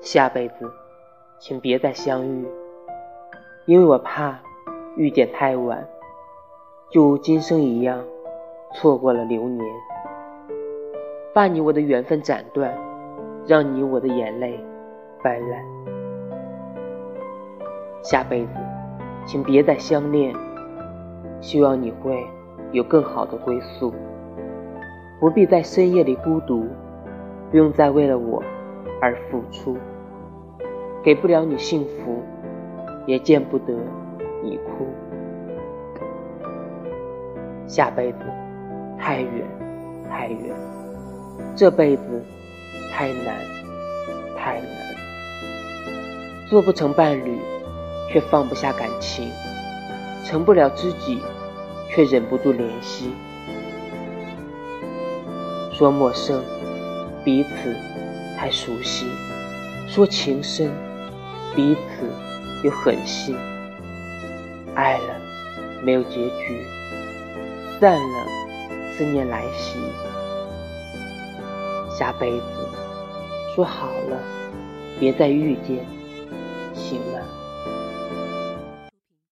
下辈子，请别再相遇，因为我怕遇见太晚，就如今生一样，错过了流年，把你我的缘分斩断，让你我的眼泪泛滥。下辈子，请别再相恋，希望你会有更好的归宿，不必在深夜里孤独，不用再为了我而付出。给不了你幸福，也见不得你哭。下辈子太远太远，这辈子太难太难。做不成伴侣，却放不下感情；成不了知己，却忍不住联系。说陌生，彼此太熟悉；说情深。彼此又狠心，爱了没有结局，散了思念来袭。下辈子说好了，别再遇见。